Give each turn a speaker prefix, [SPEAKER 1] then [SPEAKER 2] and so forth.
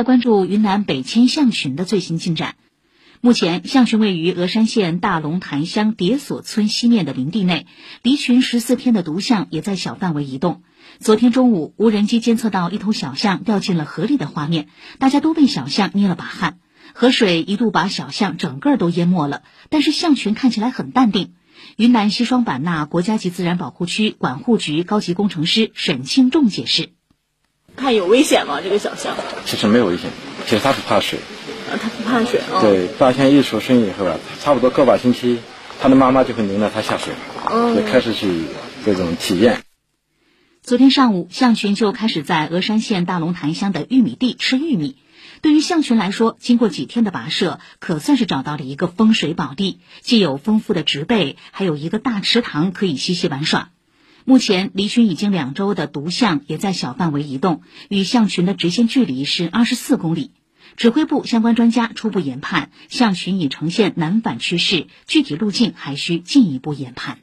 [SPEAKER 1] 来关注云南北迁象群的最新进展。目前，象群位于峨山县大龙潭乡叠锁村西面的林地内，离群十四天的毒象也在小范围移动。昨天中午，无人机监测到一头小象掉进了河里的画面，大家都为小象捏了把汗。河水一度把小象整个都淹没了，但是象群看起来很淡定。云南西双版纳国家级自然保护区管护局高级工程师沈庆仲解释。
[SPEAKER 2] 它有危险吗？这个小象？
[SPEAKER 3] 其实没有危险，其实它不怕水。
[SPEAKER 2] 啊，它不怕水啊。
[SPEAKER 3] 对，大象一出生以后啊，差不多个把星期，它的妈妈就会领着它下水，就开始去这种体验。
[SPEAKER 1] 昨天上午，象群就开始在峨山县大龙潭乡的玉米地吃玉米。对于象群来说，经过几天的跋涉，可算是找到了一个风水宝地，既有丰富的植被，还有一个大池塘可以嬉戏玩耍。目前离群已经两周的独象也在小范围移动，与象群的直线距离是二十四公里。指挥部相关专家初步研判，象群已呈现南返趋势，具体路径还需进一步研判。